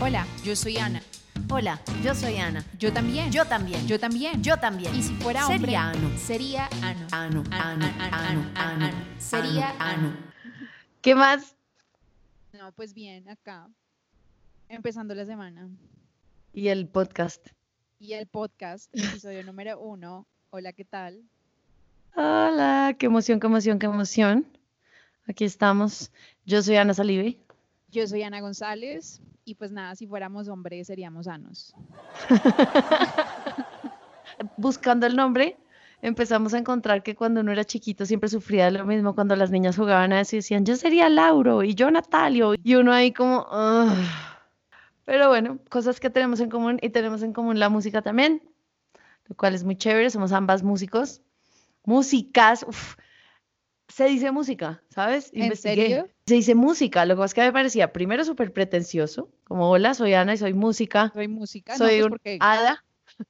Hola, yo soy Ana. Hola, yo soy Ana. Yo también. Yo también. Yo también. Yo también. Y si fuera hombre, Sería Ano. sería Ano. Ano, ano, ano, ano, Sería ano, Ano. ¿Qué más? No, pues bien, acá. Empezando la semana. Y el podcast. Y el podcast, episodio número uno. Hola, ¿qué tal? Hola, qué emoción, qué emoción, qué emoción. Aquí estamos. Yo soy Ana Salive. Yo soy Ana González. Y pues nada, si fuéramos hombres seríamos Anos. Buscando el nombre, empezamos a encontrar que cuando uno era chiquito siempre sufría lo mismo. Cuando las niñas jugaban a eso y decían, yo sería Lauro y yo Natalio. Y uno ahí como, "Ugh". pero bueno, cosas que tenemos en común y tenemos en común la música también, lo cual es muy chévere. Somos ambas músicos. Músicas, uf, se dice música, ¿sabes? ¿En Investigué. serio? Se dice música, lo que pasa es que me parecía primero súper pretencioso, como hola, soy Ana y soy música, Soy música. soy no, pues un porque, hada.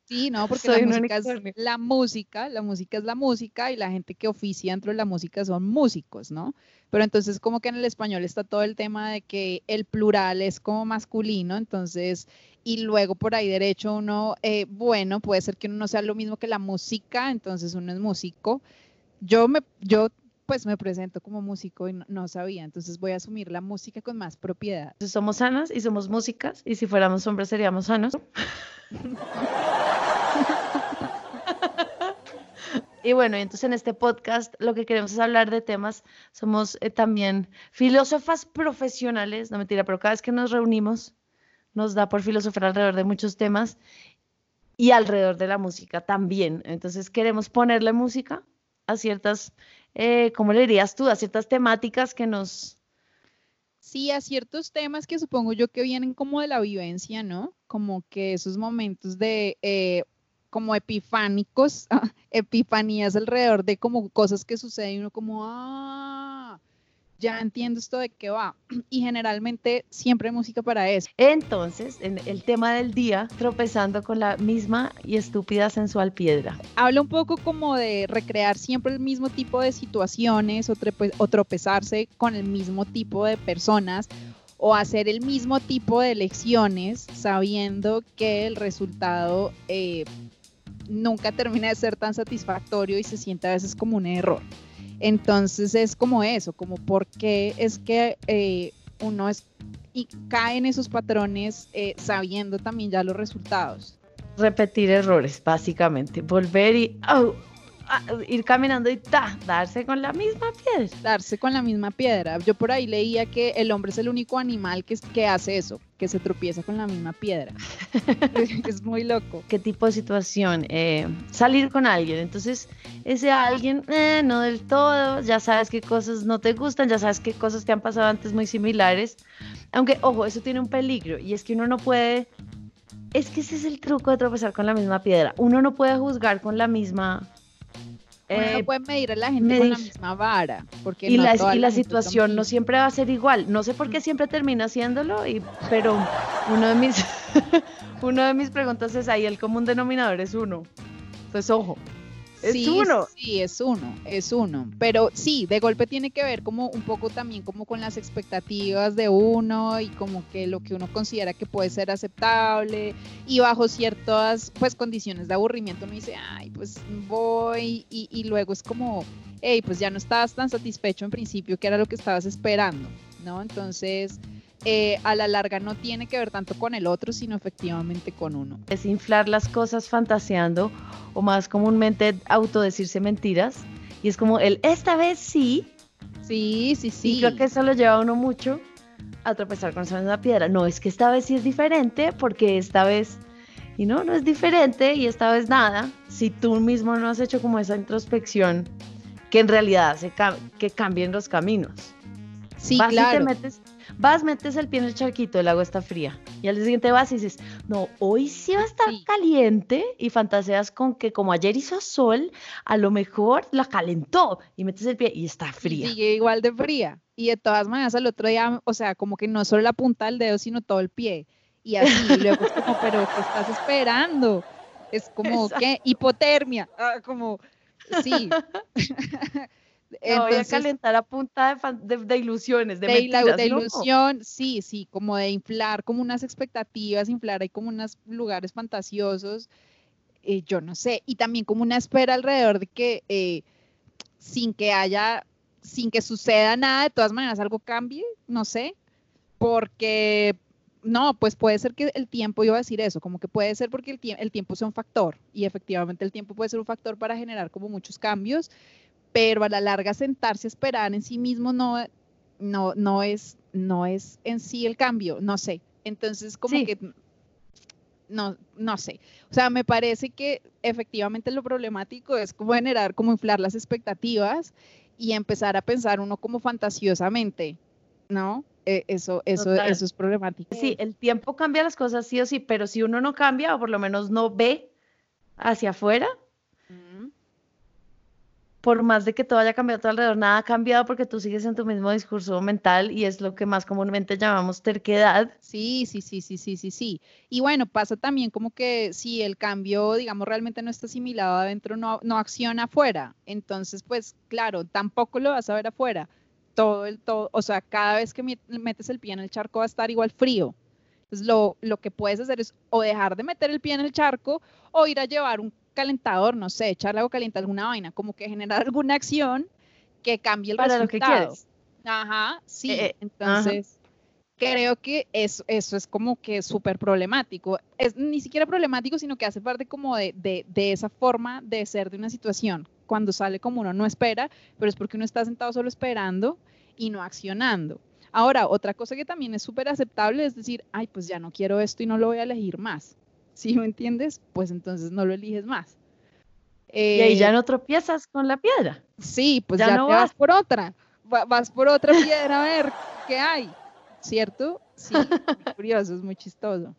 sí, no, porque soy la música es la música, la música es la música y la gente que oficia dentro de la música son músicos, ¿no? Pero entonces como que en el español está todo el tema de que el plural es como masculino, entonces, y luego por ahí derecho uno, eh, bueno, puede ser que uno no sea lo mismo que la música, entonces uno es músico. Yo me, yo pues me presento como músico y no, sabía, entonces voy a asumir la música con más propiedad. Entonces, somos sanas y somos músicas, y si fuéramos hombres seríamos sanos. Y bueno, entonces en este podcast lo que queremos es hablar de temas, somos eh, también filósofas profesionales, no mentira, pero cada vez que nos reunimos nos da por filosofar alrededor de muchos temas y alrededor de la música también. Entonces queremos ponerle música a ciertas, eh, ¿cómo le dirías tú? A ciertas temáticas que nos, Sí, a ciertos temas que supongo yo que vienen como de la vivencia, ¿no? Como que esos momentos de eh, como epifánicos, epifanías alrededor de como cosas que suceden y uno como, ah, ya entiendo esto de qué va. Y generalmente siempre hay música para eso. Entonces, en el tema del día, tropezando con la misma y estúpida sensual piedra. Habla un poco como de recrear siempre el mismo tipo de situaciones o, tropezarse con el mismo tipo de personas o hacer el mismo tipo de lecciones sabiendo que el resultado eh, nunca termina de ser tan satisfactorio y se siente a veces como un error. Entonces es como eso, como por qué es que eh, uno es, y cae en esos patrones eh, sabiendo también ya los resultados. Repetir errores, básicamente. Volver y au, ah, ir caminando y ta, darse con la misma piedra. darse con la misma piedra. Yo por ahí leía que el hombre es el único animal que, que hace eso, que se tropieza con la misma piedra. es muy loco. ¿Qué tipo de situación? Eh, salir con alguien. Entonces, ese alguien, eh, no del todo, ya sabes qué cosas no te gustan, ya sabes qué cosas te han pasado antes muy similares. Aunque, ojo, eso tiene un peligro y es que uno no puede... Es que ese es el truco de tropezar con la misma piedra. Uno no puede juzgar con la misma... Uno no puede medir a la gente con la misma vara. Porque y no la, y situación no siempre va a ser igual. No sé por qué siempre termina haciéndolo, y, pero uno de mis uno de mis preguntas es ahí el común denominador es uno. Entonces, ojo, es sí, uno. Sí, es uno, es uno. Pero sí, de golpe tiene que ver como un poco también como con las expectativas de uno y como que lo que uno considera que puede ser aceptable y bajo ciertas pues condiciones de aburrimiento uno dice, ay, pues voy y, y luego es como, hey, pues ya no estabas tan satisfecho en principio que era lo que estabas esperando, ¿no? Entonces, eh, a la larga no tiene que ver tanto con el otro, sino efectivamente con uno. Es inflar las cosas fantaseando o más comúnmente autodecirse mentiras. Y es como el esta vez sí, Sí, sí, sí. y creo que eso lo lleva a uno mucho a tropezar con esa misma piedra. No, es que esta vez sí es diferente porque esta vez, y no, no es diferente y esta vez nada. Si tú mismo no has hecho como esa introspección que en realidad hace ca- que cambien los caminos. Sí, vas y claro. te metes, vas, metes el pie en el charquito, el agua está fría. Y al día siguiente vas y dices, no, hoy sí va a estar Sí. caliente. Y fantaseas con que como ayer hizo sol, a lo mejor la calentó. Y metes el pie y está y fría. sigue igual de fría. Y de todas maneras al otro día, o sea, como que no solo la punta del dedo, sino todo el pie. Y así, y luego es como, pero ¿qué estás esperando? Es como, Exacto. ¿qué? Hipotermia. Ah, como, sí. Me voy a calentar a punta de, ilusiones, de, de, ilusión, sí, sí, como de inflar como unas expectativas, inflar hay como unos lugares fantasiosos, eh, yo no sé, y también como una espera alrededor de que eh, sin que haya, sin que suceda nada, de todas maneras algo cambie, no sé, porque no, pues puede ser que el tiempo, iba a decir eso, como que puede ser porque el, el tiempo sea un factor y efectivamente el tiempo puede ser un factor para generar como muchos cambios, pero a la larga sentarse a esperar en sí mismo no, no, no, es, no es en sí el cambio, no sé. Entonces como que no, no sé. O sea, me parece que efectivamente lo problemático es como generar, como inflar las expectativas y empezar a pensar uno como fantasiosamente, ¿no? Eh, eso, eso, eso es problemático. Sí, el tiempo cambia las cosas sí o sí, pero si uno no cambia o por lo menos no ve hacia afuera, por más de que todo haya cambiado a tu alrededor, nada ha cambiado porque tú sigues en tu mismo discurso mental y es lo que más comúnmente llamamos terquedad. Sí, sí, sí, sí, sí, sí, sí. Y bueno, pasa también como que si el cambio, digamos, realmente no está asimilado adentro, no, no acciona afuera. Entonces, pues claro, tampoco lo vas a ver afuera todo el todo, o sea, cada vez que metes el pie en el charco va a estar igual frío. Entonces, lo, lo que puedes hacer es o dejar de meter el pie en el charco o ir a llevar un calentador, no sé, echarle agua caliente a alguna vaina, como que generar alguna acción que cambie el Para resultado. Lo que quieres. Ajá, sí. Eh, eh, entonces, creo que eso, eso es como que súper problemático. Es ni siquiera problemático, sino que hace parte como de, de, de, esa forma de ser de una situación. Cuando sale como uno no espera, pero es porque uno está sentado solo esperando y no accionando. Ahora, otra cosa que también es súper aceptable es decir, ay, pues ya no quiero esto y no lo voy a elegir más. ¿Sí me entiendes? Pues entonces no lo eliges más. y ahí ya eh, no tropiezas con la piedra. Sí, pues ya, no te vas. por otra. vas por otra piedra a ver qué hay. ¿cierto? Sí, curioso, es muy chistoso.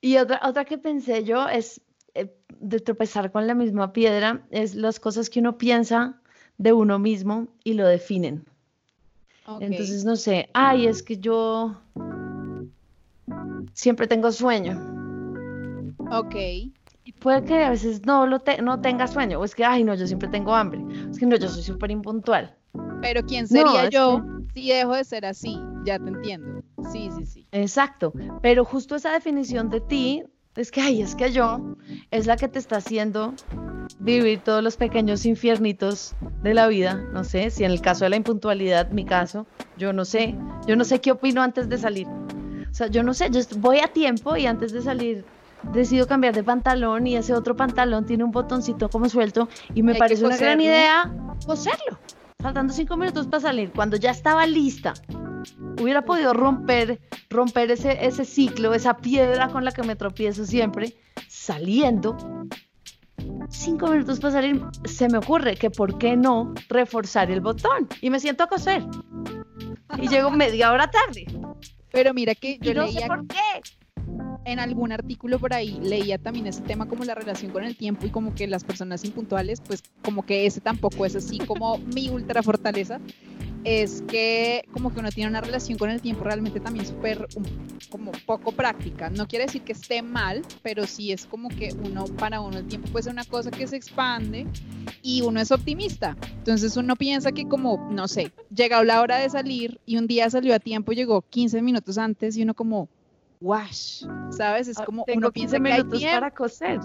y otra, otra que pensé yo es eh, de tropezar con la misma piedra, es las cosas que uno piensa de uno mismo y lo definen. Entonces, no sé, ay, es que yo siempre tengo sueño. Ok. Y puede que a veces no, lo no tenga sueño, o es que, ay, no, yo siempre tengo hambre, es que no, yo soy súper impuntual. Pero ¿quién sería yo si dejo de ser así? Ya te entiendo. Sí, sí, sí. Exacto. Pero justo esa definición de ti es que, ay, es que yo, es la que te está haciendo vivir todos los pequeños infiernitos de la vida. No sé, si en el caso de la impuntualidad, mi caso, yo no sé, yo no sé qué opino antes de salir. O sea, yo no sé, yo voy a tiempo y antes de salir decido cambiar de pantalón y ese otro pantalón tiene un botoncito como suelto y me parece una gran idea coserlo faltando cinco minutos para salir, cuando ya estaba lista, hubiera podido romper, romper ese, ese ciclo, esa piedra con la que me tropiezo siempre, saliendo. Cinco minutos para salir, se me ocurre que por qué no reforzar el botón y me siento a coser. Y llego media hora tarde. Pero mira que yo no sé por qué en algún artículo por ahí leía también ese tema como la relación con el tiempo y como que las personas impuntuales, pues como que ese tampoco es así como mi ultra fortaleza, es que como que uno tiene una relación con el tiempo realmente también súper como poco práctica. No quiere decir que esté mal, pero sí es como que uno, para uno el tiempo puede ser una cosa que se expande y uno es optimista. Entonces uno piensa que como, no sé, llega la hora de salir y un día salió a tiempo, llegó 15 minutos antes y uno como, wash, ¿sabes? Es ah, como uno piensa que hay para coser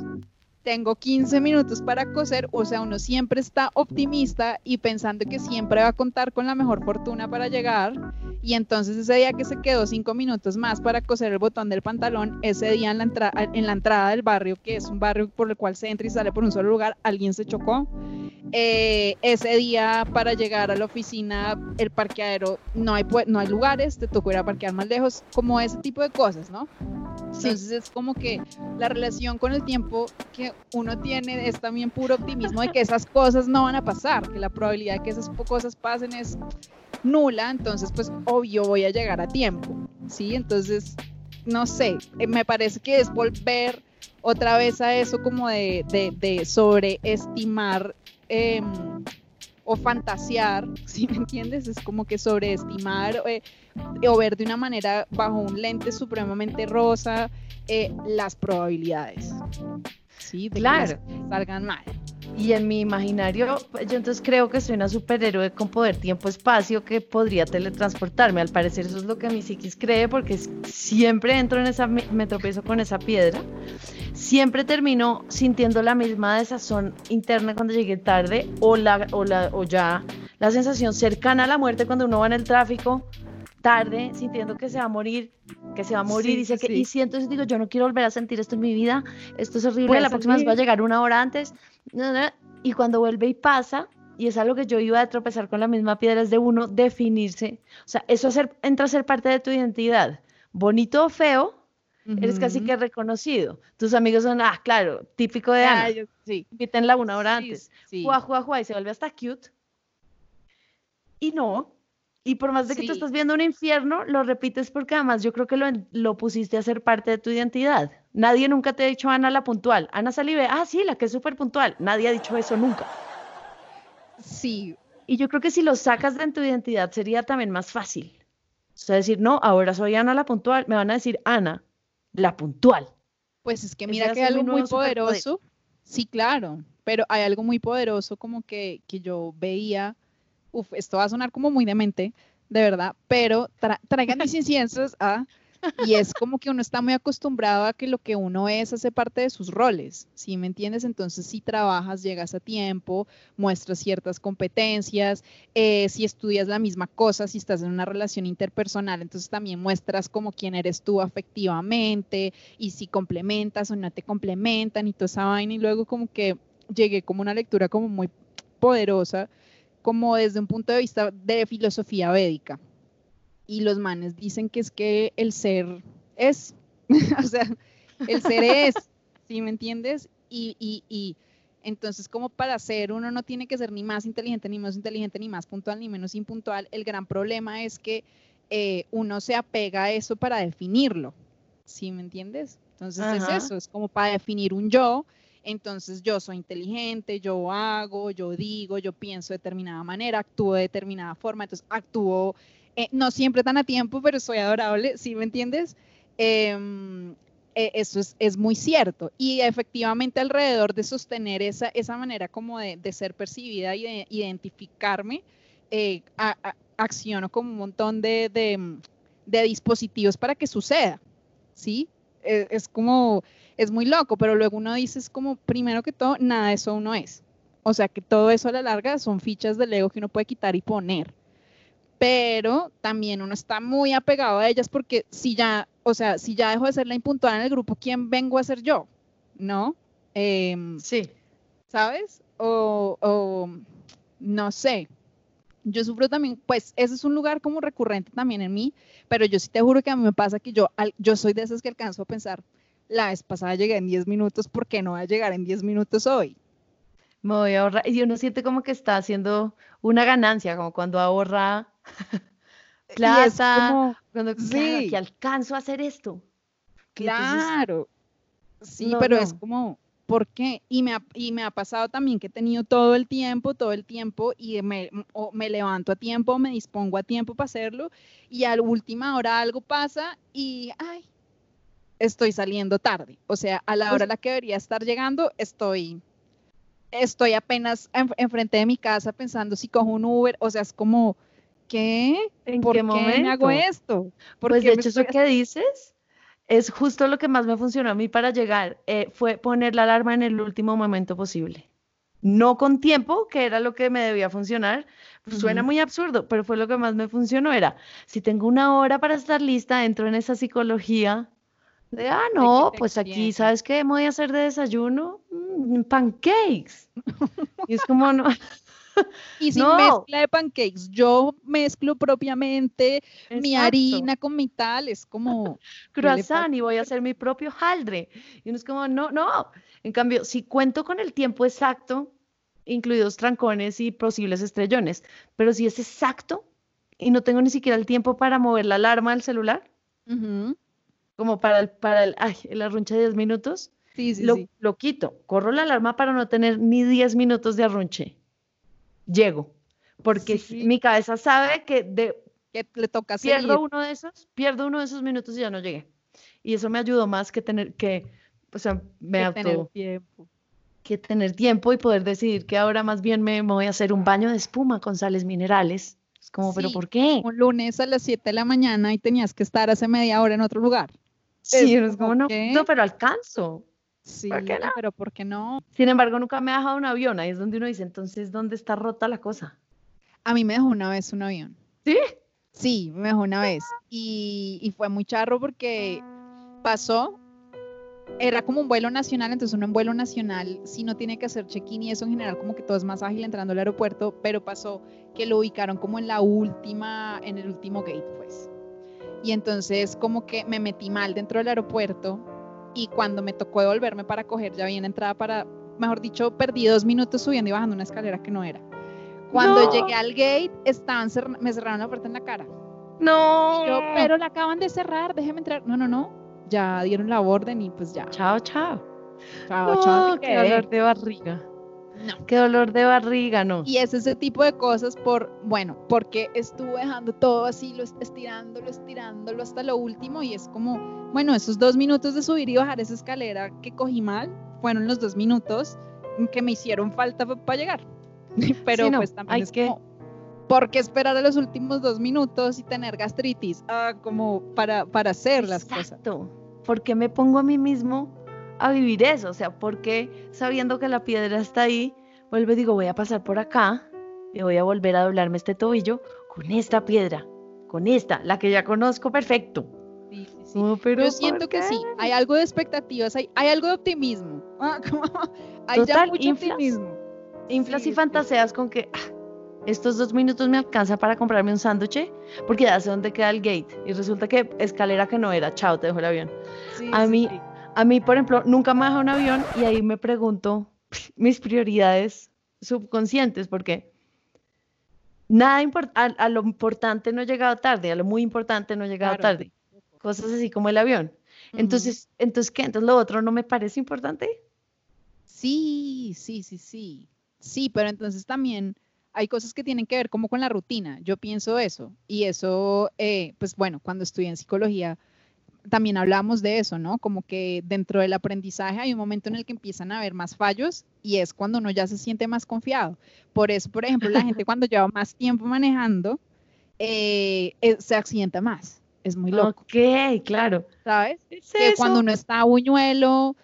tengo 15 minutos para coser, o sea, uno siempre está optimista y pensando que siempre va a contar con la mejor fortuna para llegar, y entonces ese día que se quedó 5 minutos más para coser el botón del pantalón, ese día en la, en la entrada del barrio, que es un barrio por el cual se entra y sale por un solo lugar, alguien se chocó. Eh, ese día para llegar a la oficina, el parqueadero, no hay, no hay lugares, te tocó ir a parquear más lejos, como ese tipo de cosas, ¿no? Entonces es como que la relación con el tiempo que uno tiene es también puro optimismo de que esas cosas no van a pasar, que la probabilidad de que esas cosas pasen es nula, entonces pues obvio voy a llegar a tiempo, ¿sí? Entonces, no sé, eh, me parece que es volver otra vez a eso como de, sobreestimar em, o fantasear, ¿sí me entiendes? Es como que sobreestimar eh, o ver de una manera bajo un lente supremamente rosa eh, las probabilidades. Sí, de claro. salgan mal. Y en mi imaginario, pues, yo entonces creo que soy una superhéroe con poder tiempo-espacio que podría teletransportarme. Al parecer eso es lo que mi psiquis cree porque siempre entro en esa, me tropiezo con esa piedra. Siempre termino sintiendo la misma desazón interna cuando llegué tarde o, la, o, la, o ya la sensación cercana a la muerte cuando uno va en el tráfico tarde, sintiendo que se va a morir, que se va a morir, y, que, y siento, digo, yo no quiero volver a sentir esto en mi vida, esto es horrible, la próxima vez va a llegar una hora antes, y cuando vuelve y pasa, y es algo que yo iba a tropezar con la misma piedra, es de uno definirse, o sea, eso hacer, entra a ser parte de tu identidad, bonito o feo, eres casi que reconocido. Tus amigos son, ah, claro, típico de ah, Ana. sí. Invítenla una hora antes. Juá, juá, juá, y se vuelve hasta cute. Y no, y por más de que tú estás viendo un infierno, lo repites porque además yo creo que lo, lo, pusiste a ser parte de tu identidad. Nadie nunca te ha dicho Ana la puntual. Ana Salive, ah, sí, la que es súper puntual. Nadie ha dicho eso nunca. Sí. Y yo creo que si lo sacas de tu identidad sería también más fácil. O sea, decir, no, ahora soy Ana la puntual. Me van a decir Ana, la puntual. Pues es que mira que hay algo muy poderoso. Sí, claro. Pero hay algo muy poderoso como que, que yo veía uf, esto va a sonar como muy demente, de verdad, pero traigan mis inciensos a... Y es como que uno está muy acostumbrado a que lo que uno es hace parte de sus roles, ¿sí me entiendes? Entonces, si trabajas, llegas a tiempo, muestras ciertas competencias, eh, si estudias la misma cosa, si estás en una relación interpersonal, entonces también muestras como quién eres tú afectivamente y si complementas o no te complementan y toda esa vaina. Y luego como que llegué como una lectura como muy poderosa como desde un punto de vista de filosofía védica. Y los manes dicen que es que el ser es, o sea, el ser es, ¿sí me entiendes? Y, y, y, entonces como para ser uno no tiene que ser ni más inteligente, ni más inteligente, ni más puntual, ni menos impuntual. El gran problema es que eh, uno se apega a eso para definirlo, ¿sí me entiendes? Entonces es eso, es como para definir un yo entonces yo soy inteligente, yo hago, yo digo, yo pienso de determinada manera, actúo de determinada forma, entonces actúo eh, no siempre tan a tiempo, pero soy adorable, ¿sí me entiendes? Em, eh, eso es, muy cierto. Y efectivamente alrededor de sostener esa, esa manera como de, ser percibida y de identificarme, eh, acciono como un montón de, de, dispositivos para que suceda, ¿sí? es como es muy loco, pero luego uno dice, es como, primero que todo, nada de eso uno es. O sea, que todo eso a la larga son fichas del ego que uno puede quitar y poner. Pero también uno está muy apegado a ellas porque si ya, o sea, si ya dejo de ser la impuntual en el grupo, ¿quién vengo a ser yo? ¿No? Em, sí. ¿Sabes? O, o, no sé. Yo sufro también, pues ese es un lugar como recurrente también en mí, pero yo sí te juro que a mí me pasa que yo, yo soy de esas que alcanzo a pensar, la vez pasada llegué en 10 minutos, ¿por qué no va a llegar en 10 minutos hoy? Me voy a ahorrar. Y uno siente como que está haciendo una ganancia, como cuando ahorra plata, cuando sí. que alcanzo a hacer esto. Claro. sí, pero es como, ¿por qué? Y me, ha, y me ha pasado también que he tenido todo el tiempo, todo el tiempo, y me, me levanto a tiempo, me dispongo a tiempo para hacerlo, y a la última hora algo pasa y, ay, estoy saliendo tarde. O sea, a la hora a la que debería estar llegando, estoy, estoy apenas enfrente de mi casa pensando si cojo un Uber. O sea, es como, ¿qué? ¿En ¿Por qué, me hago esto? Pues de hecho, eso que dices es justo lo que más me funcionó a mí para llegar. Eh, fue poner la alarma en el último momento posible. No con tiempo, que era lo que me debía funcionar. Pues suena muy absurdo, pero fue lo que más me funcionó. Era, si tengo una hora para estar lista, entro en esa psicología de, ah, no, pues aquí, ¿sabes qué voy a hacer de desayuno? Mm, pancakes. y es como, no. Y sin mezcla de pancakes, yo mezclo propiamente mi harina con mi tal, es como croissant y voy a hacer mi propio haldre. Y uno es como, no, no. En cambio, si cuento con el tiempo exacto, incluidos trancones y posibles estrellones, pero si es exacto y no tengo ni siquiera el tiempo para mover la alarma del celular, como para el, para el, ay, el arrunche de 10 minutos, sí, sí, lo, sí. lo quito, corro la alarma para no tener ni 10 minutos de arrunche. Llego, porque mi cabeza sabe que, de, que le toca pierdo uno de esos, pierdo uno de esos minutos y ya no llegué. Y eso me ayudó más que tener que, o sea, me auto... tiempo. que tener tiempo y poder decidir que ahora más bien me, voy a hacer un baño de espuma con sales minerales. Es como, ¿pero por qué? Un lunes a las 7 de la mañana y tenías que estar hace media hora en otro lugar. Sí, es como, no, no, pero alcanzo. Sí, pero ¿por qué no? Sin embargo, nunca me ha dejado un avión. Ahí es donde uno dice, entonces, ¿dónde está rota la cosa? A mí me dejó una vez un avión. ¿Sí? Sí, me dejó una vez. Y, y fue muy charro porque pasó, era como un vuelo nacional, entonces uno en vuelo nacional si no tiene que hacer check-in y eso en general como que todo es más ágil entrando al aeropuerto, pero pasó que lo ubicaron como en la última, en el último gate, pues. Y entonces como que me metí mal dentro del aeropuerto y cuando me tocó devolverme para coger ya había entrada para, mejor dicho, perdí dos minutos subiendo y bajando una escalera que no era. Cuando llegué al gate, estaban me cerraron la puerta en la cara. No. Yo, pero la acaban de cerrar, déjeme entrar. No, no, no. Ya dieron la orden y pues ya. Chao, chao. Chao, chao. Qué dolor de barriga. No. Qué dolor de barriga, no. Y es ese tipo de cosas por, bueno, porque estuve dejando todo así, lo estirándolo, estirándolo hasta lo último y es como, bueno, esos dos minutos de subir y bajar esa escalera que cogí mal, fueron los dos minutos que me hicieron falta para llegar. Pero pues también hay es que... como, ¿por qué esperar a los últimos dos minutos y tener gastritis? Ah, como para, para hacer las cosas. Exacto. ¿Por qué me pongo a mí mismo a vivir eso? O sea, porque sabiendo que la piedra está ahí, vuelvo y digo, voy a pasar por acá y voy a volver a doblarme este tobillo con esta piedra, con esta, la que ya conozco perfecto. Sí, sí, sí. pero Yo siento que sí, hay algo de expectativas, hay, hay algo de optimismo. Ah, hay ya mucho optimismo. Inflas y fantaseas con que ah, estos dos minutos me alcanza para comprarme un sándwich, porque ya sé dónde queda el gate. Y resulta que escalera que no era, chao, te dejo el avión. a mí, a mí, por ejemplo, nunca me dejo un avión y ahí me pregunto mis prioridades subconscientes, porque nada a, lo importante no he llegado tarde, a lo muy importante no he llegado tarde. Cosas así como el avión. Entonces, entonces, ¿qué? Entonces, lo otro no me parece importante. Sí, sí, sí, sí. Sí, pero entonces también hay cosas que tienen que ver como con la rutina. Yo pienso eso. Y eso, eh, pues bueno, cuando estudié en psicología, también hablamos de eso, ¿no? Como que dentro del aprendizaje hay un momento en el que empiezan a haber más fallos y es cuando uno ya se siente más confiado. Por eso, por ejemplo, la gente cuando lleva más tiempo manejando, eh, eh, se accidenta más. Es muy loco. Ok, claro. ¿Sabes? que cuando uno está a buñuelo,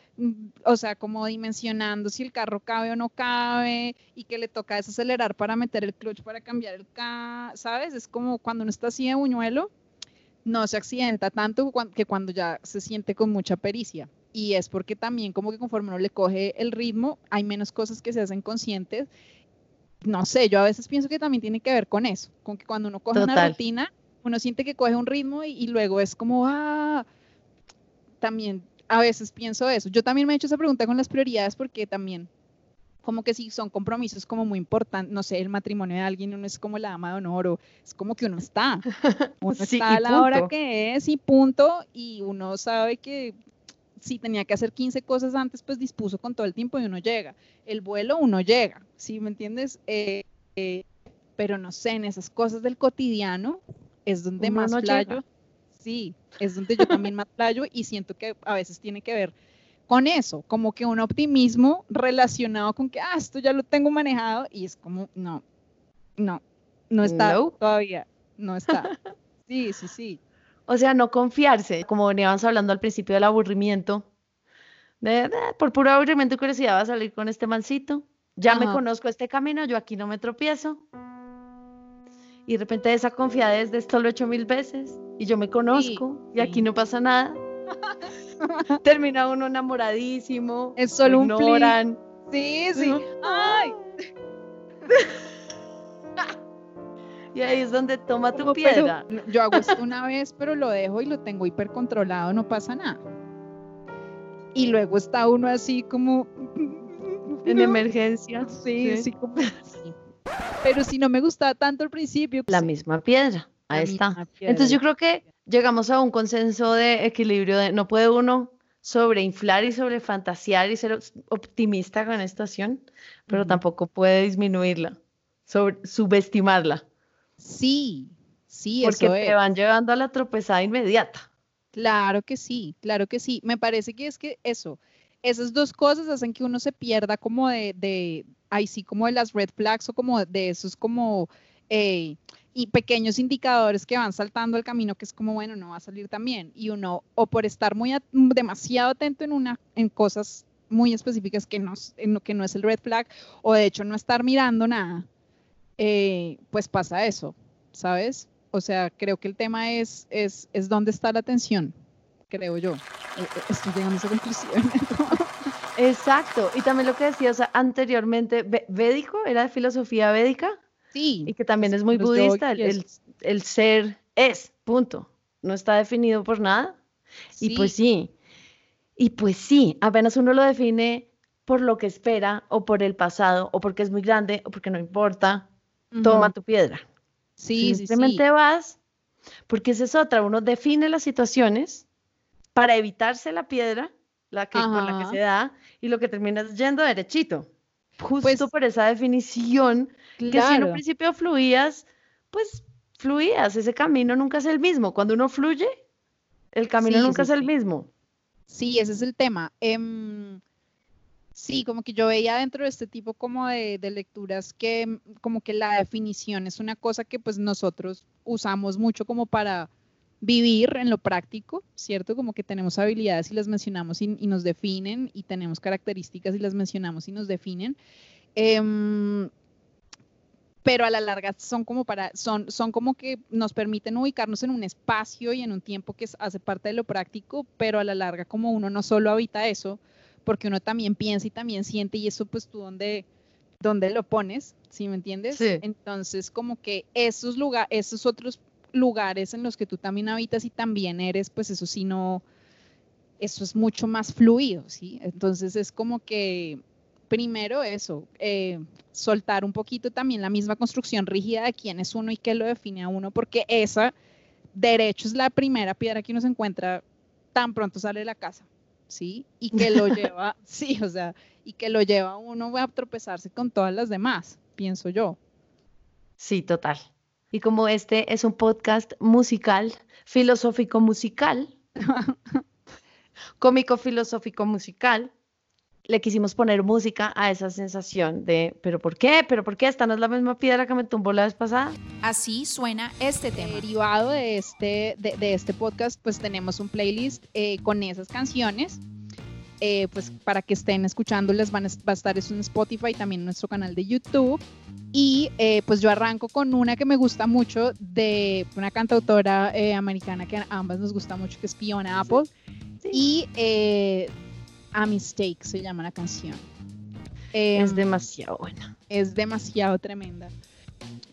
o sea, como dimensionando si el carro cabe o no cabe y que le toca desacelerar para meter el clutch para cambiar el carro, ¿sabes? Es como cuando uno está así de buñuelo, no se accidenta tanto que cuando ya se siente con mucha pericia. Y es porque también como que conforme uno le coge el ritmo, hay menos cosas que se hacen conscientes. No sé, yo a veces pienso que también tiene que ver con eso, con que cuando uno coge una rutina, uno siente que coge un ritmo y, y luego es como, ah, también a veces pienso eso. Yo también me he hecho esa pregunta con las prioridades porque también como que si son compromisos como muy importantes, no sé, el matrimonio de alguien uno es como la dama de honor o es como que uno está, uno está a la hora que es y punto y uno sabe que si tenía que hacer 15 cosas antes, pues dispuso con todo el tiempo y uno llega. El vuelo uno llega, ¿sí me entiendes? Eh, eh, pero no sé, en esas cosas del cotidiano es donde más playo sí, es donde yo también me playo y siento que a veces tiene que ver con eso, como que un optimismo relacionado con que, ah, esto ya lo tengo manejado y es como, no, no, no está todavía, no está. Sí, sí, sí. O sea, no confiarse, como veníamos hablando al principio del aburrimiento, de, por puro aburrimiento y curiosidad va a salir con este mancito, ya me conozco este camino, yo aquí no me tropiezo. Y de repente esa confianza de esto lo he hecho mil veces y yo me conozco y aquí no pasa nada. Termina uno enamoradísimo. Es solo un ignoran. Sí, sí. Ay. y ahí es donde toma tu piedra. yo hago esto una vez, pero lo dejo y lo tengo hipercontrolado, no pasa nada. Y luego está uno así como en emergencia. Sí, sí, como Pero si no me gustaba tanto al principio. La misma piedra. Ahí está. Entonces yo creo que llegamos a un consenso de equilibrio de no puede uno sobreinflar y sobrefantasear y ser optimista con esta acción, pero tampoco puede disminuirla, sobre, subestimarla. Sí, sí, Porque te van llevando a la tropezada inmediata. Claro que sí, claro que sí. Me parece que es que eso, esas dos cosas hacen que uno se pierda como de, de ahí sí, como de las red flags o como de esos como... Eh, y pequeños indicadores que van saltando el camino que es como bueno no va a salir también y uno o por estar muy demasiado atento en una en cosas muy específicas que no, que no es el red flag o de hecho no estar mirando nada eh, pues pasa eso sabes o sea creo que el tema es es es dónde está la atención creo yo. Eh, estoy llegando a esa conclusión exacto. Y también lo que decía o sea anteriormente védico era de filosofía védica Sí. Y que también es muy budista, el, el, ser es, punto. No está definido por nada. Y pues sí. Y pues sí, apenas uno lo define por lo que espera o por el pasado o porque es muy grande o porque no importa, toma tu piedra. Sí, Simplemente vas, porque esa es otra, uno define las situaciones para evitarse la piedra, la que, con la que se da, y lo que termina yendo derechito. Justo pues por esa definición que si en un principio fluías, pues fluías, ese camino nunca es el mismo. Cuando uno fluye, el camino nunca es el mismo. Sí, ese es el tema. Em, sí, como que yo veía dentro de este tipo como de, de, lecturas que em, como que la definición es una cosa que pues nosotros usamos mucho como para vivir en lo práctico, ¿cierto? Como que tenemos habilidades y las mencionamos y, nos definen y tenemos características y las mencionamos y nos definen. Em, pero a la larga son como para, son, son como que nos permiten ubicarnos en un espacio y en un tiempo que hace parte de lo práctico, pero a la larga como uno no solo habita eso, porque uno también piensa y también siente y eso pues tú dónde, dónde lo pones, ¿sí me entiendes? Sí. Entonces como que esos lugares, esos otros lugares en los que tú también habitas y también eres, pues eso sí no, eso es mucho más fluido, ¿sí? Entonces es como que primero eso, eh, soltar un poquito también la misma construcción rígida de quién es uno y qué lo define a uno, porque esa, derecho, es la primera piedra que uno se encuentra tan pronto sale de la casa, ¿sí? Y que lo lleva, sí, o sea, y que lo lleva uno a tropezarse con todas las demás, pienso yo. Sí, total. Y como este es un podcast musical, filosófico musical, cómico filosófico musical, le quisimos poner música a esa sensación de, pero ¿por qué? ¿Pero por qué? ¿Esta no es la misma piedra que me tumbó la vez pasada? Así suena este tema. Derivado de este, de, este podcast, pues tenemos un playlist eh, con esas canciones. Eh, pues para que estén escuchándoles van a, va a estar eso en Spotify, también en nuestro canal de YouTube. Y eh, pues yo arranco con una que me gusta mucho de una cantautora americana que a ambas nos gusta mucho, que es Fiona Apple. Y a Mistake se llama la canción. es em, demasiado buena. Es demasiado tremenda.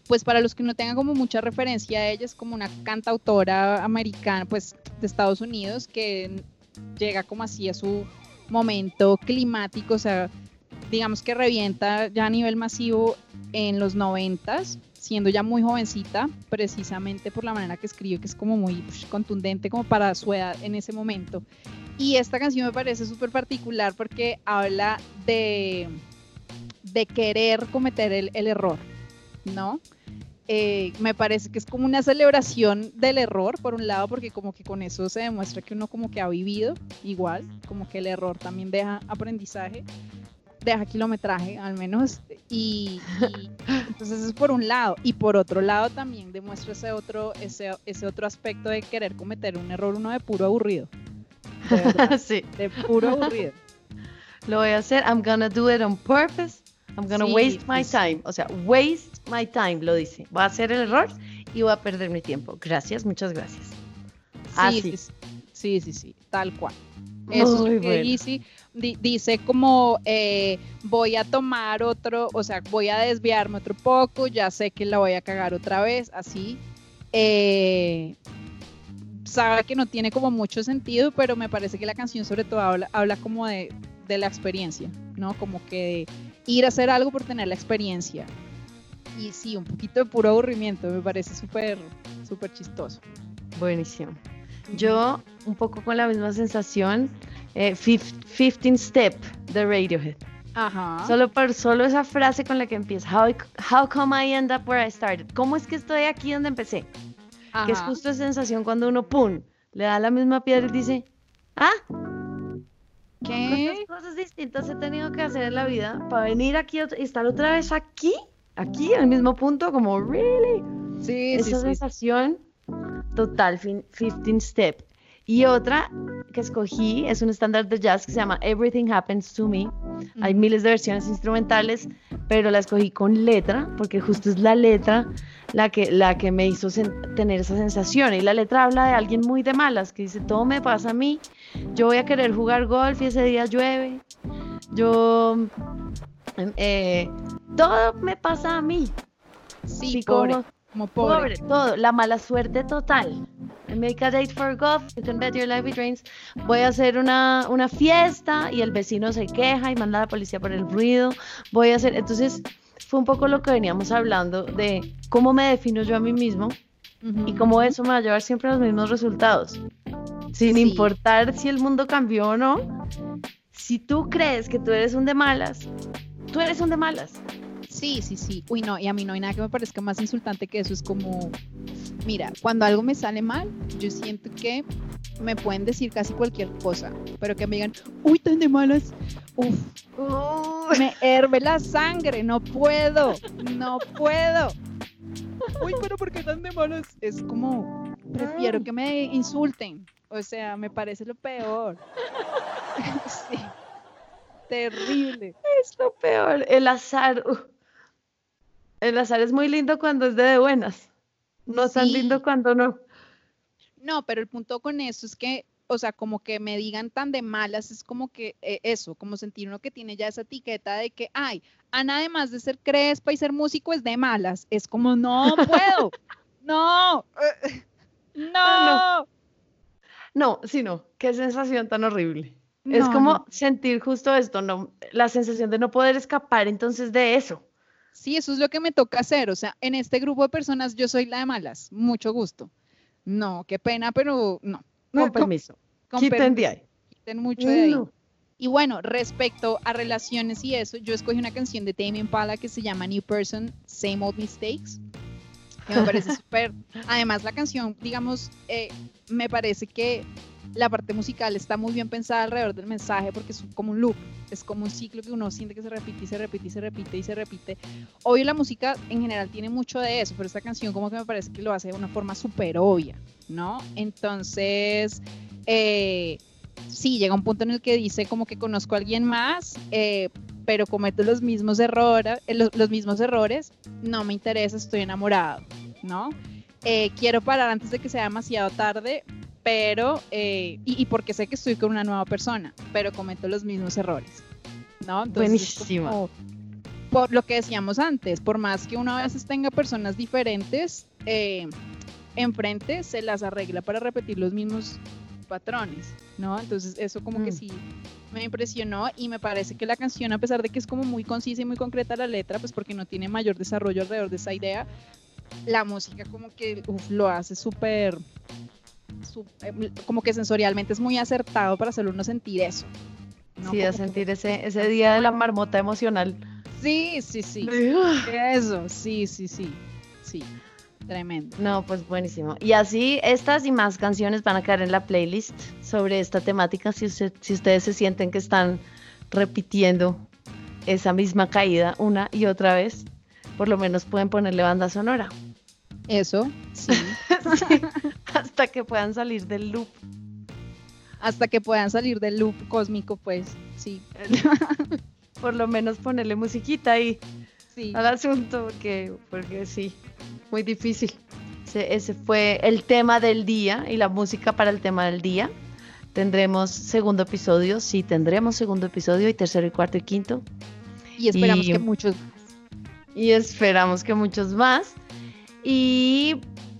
Pues para los que no tengan como mucha referencia, ella es como una cantautora americana, pues de Estados Unidos, que llega como así a su momento climático, o sea, digamos que revienta ya a nivel masivo en los noventas, siendo ya muy jovencita, precisamente por la manera que escribe, que es como muy contundente como para su edad en ese momento. Y esta canción me parece súper particular porque habla de, de querer cometer el, error, ¿no? Eh, me parece que es como una celebración del error, por un lado, porque como que con eso se demuestra que uno como que ha vivido igual, como que el error también deja aprendizaje, deja kilometraje al menos, y, entonces es por un lado, y por otro lado también demuestra ese otro, ese, ese otro aspecto de querer cometer un error, uno de puro aburrido. De sí. De puro aburrido. Lo voy a hacer. I'm gonna do it on purpose. I'm gonna waste my time. O sea, waste my time, lo dice. Voy a hacer el error y voy a perder mi tiempo. Gracias, muchas gracias. Así. Sí, sí, sí, tal cual. Eso es que dice como eh, voy a tomar otro, o sea, voy a desviarme otro poco, ya sé que la voy a cagar otra vez, así. Eh, sabe que no tiene como mucho sentido, pero me parece que la canción sobre todo habla, habla como de, de, la experiencia, ¿no? Como que ir a hacer algo por tener la experiencia. Y sí, un poquito de puro aburrimiento, me parece súper, súper chistoso. Buenísimo. Yo, un poco con la misma sensación, eh, 15 Step de Radiohead. Ajá. Solo por solo esa frase con la que empieza, how, how come I end up where I started? ¿Cómo es que estoy aquí donde empecé? Que es justo esa sensación cuando uno, ¡pum!, le da la misma piedra y dice, ah, ¿Qué? ¿Cuántas cosas distintas he tenido que hacer en la vida para venir aquí y estar otra vez aquí? Aquí, en el mismo punto, como, ¿really? Sí, Esa sí, sí. sensación total, fin- 15 Step. Y otra que escogí es un estándar de jazz que se llama Everything Happens to Me. Hay miles de versiones instrumentales, pero la escogí con letra, porque justo es la letra la que, la que me hizo tener esa sensación. Y la letra habla de alguien muy de malas, que dice, todo me pasa a mí, yo voy a querer jugar golf y ese día llueve, yo... em, eh, todo me pasa a mí. Sí, Sí, pobre, como- como pobre. Pobre, todo, la mala suerte total. Make a date for golf, you can bet your life it rains. Voy a hacer una, una fiesta y el vecino se queja y manda a la policía por el ruido. Voy a hacer, entonces fue un poco lo que veníamos hablando de cómo me defino yo a mí mismo y cómo eso me va a llevar siempre a los mismos resultados. Sin Sí. importar si el mundo cambió o no. Si tú crees que tú eres un de malas, tú eres un de malas. Sí, sí, sí. Uy, no, y a mí no hay nada que me parezca más insultante que eso. Es como, mira, cuando algo me sale mal, yo siento que me pueden decir casi cualquier cosa, pero que me digan, uy, tan de malas. Uf, me herve la sangre, no puedo, no puedo. Uy, pero ¿por qué tan de malas? Es como, prefiero que me insulten. O sea, me parece lo peor. sí. Terrible. Es lo peor. El azar. uh. El azar es muy lindo cuando es de, de buenas. No es tan lindo cuando no. No, pero el punto con eso es que, o sea, como que me digan tan de malas, es como que eh, eso, como sentir uno que tiene ya esa etiqueta de que, ay, Ana además de ser crespa y ser músico es de malas. Es como, no puedo, no, eh, no. No, sí, no. Qué sensación tan horrible. es No, como no. sentir justo esto, no, la sensación de no poder escapar entonces de eso. Sí, eso es lo que me toca hacer. O sea, en este grupo de personas yo soy la de malas. Mucho gusto. No, qué pena, pero no. Con con- permiso. con Quiten permiso, de ahí. quiten mucho de ahí. No. Y bueno, respecto a relaciones y eso, yo escogí una canción de Tame Impala que se llama New Person, Same Old Mistakes. Que me parece súper. Además, la canción, digamos, eh, me parece que la parte musical está muy bien pensada alrededor del mensaje porque es como un loop, es como un ciclo que uno siente que se repite y se repite y se repite y se repite. Obvio, la música en general tiene mucho de eso, pero esta canción, como que me parece que lo hace de una forma súper obvia, ¿no? Entonces, eh, sí, llega un punto en el que dice como que conozco a alguien más, eh, pero cometo los mismos, errores, los, los mismos errores, no me interesa, estoy enamorado, ¿no? Eh, quiero parar antes de que sea demasiado tarde, pero, eh, y, y porque sé que estoy con una nueva persona, pero cometo los mismos errores, ¿no? Entonces, es Buenísima. como- por lo que decíamos antes, por más que uno a veces tenga personas diferentes, eh, enfrente se las arregla para repetir los mismos patrones, ¿no? Entonces eso como que Mm. sí me impresionó y me parece que la canción, a pesar de que es como muy concisa y muy concreta la letra, pues porque no tiene mayor desarrollo alrededor de esa idea, la música como que uf, lo hace súper, su- eh, como que sensorialmente es muy acertado para hacerlo uno sentir eso. ¿no? Sí, a que- sentir ese, ese día de la marmota emocional. Sí, sí, sí. Eso, sí, sí, sí. Sí, tremendo. No, pues buenísimo. Y así estas y más canciones van a quedar en la playlist sobre esta temática si, usted- si ustedes se sienten que están repitiendo esa misma caída una y otra vez, por lo menos pueden ponerle banda sonora Eso, sí. Sí, hasta que puedan salir del loop. Hasta que puedan salir del loop cósmico, pues, sí. Por lo menos ponerle musiquita ahí Sí. al asunto, porque, porque sí, muy difícil. Ese, ese fue el tema del día y la música para el tema del día. Tendremos segundo episodio, sí, tendremos segundo episodio y tercero y cuarto y quinto. Y esperamos y- que muchos Y esperamos que muchos más. Y,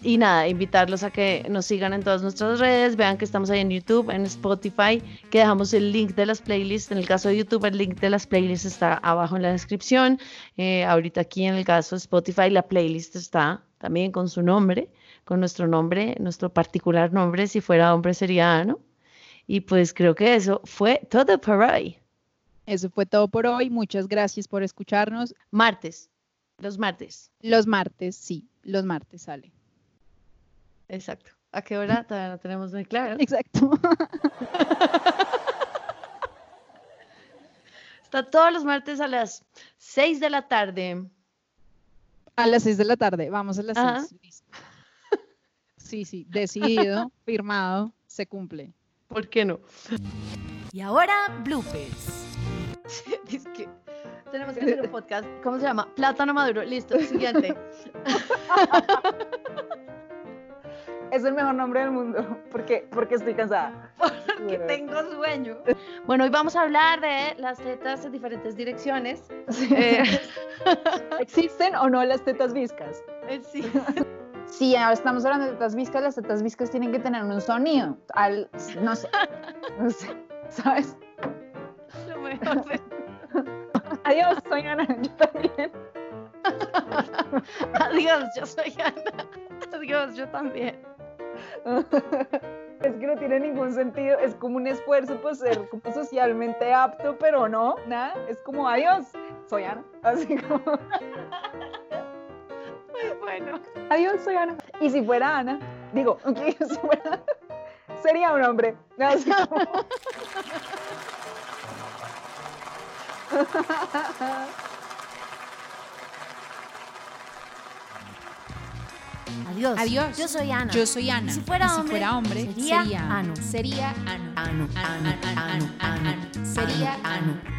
y nada, invitarlos a que nos sigan en todas nuestras redes, vean que estamos ahí en YouTube, en Spotify, que dejamos el link de las playlists. En el caso de YouTube, el link de las playlists está abajo en la descripción. Eh, ahorita aquí en el caso de Spotify, la playlist está también con su nombre, con nuestro nombre, nuestro particular nombre. Si fuera hombre sería Ano. Y pues creo que eso fue todo por hoy. Eso fue todo por hoy. Muchas gracias por escucharnos. Martes, los martes. Los martes, sí, los martes sale. Exacto. ¿A qué hora? Todavía no tenemos muy claro. Exacto. Está todos los martes a las 6 de la tarde. A las 6 de la tarde, vamos a las 6. Sí, sí, decidido, firmado, se cumple. ¿Por qué no? Y ahora, bloopers. es que tenemos que hacer un podcast. ¿Cómo se llama? Plátano maduro. Listo, siguiente. Es el mejor nombre del mundo. ¿Por qué? Porque estoy cansada. Porque tengo sueño. Bueno, hoy vamos a hablar de las tetas en diferentes direcciones. Eh, ¿Existen o no las tetas viscas? Eh, sí. Sí, ahora estamos hablando de tetas viscas, las tetas viscas tienen que tener un sonido. Al, no sé, no sé, ¿sabes? Lo mejor. Adiós, soy Ana, yo también. Adiós, yo soy Ana. Adiós, yo también. Es que no tiene ningún sentido, es como un esfuerzo por ser como socialmente apto, pero no, nada, es como adiós, soy Ana, así como... Bueno. Adiós, soy Ana. Y si fuera Ana, digo, si fuera, sería un hombre. Así como... Adiós. Adiós. Yo soy Ana. Yo soy Ana. Si fuera Y si hombre, fuera hombre, sería sería Ano. Sería Ano. Ano, ano, ano, ano, ano. Sería Ano, Ano.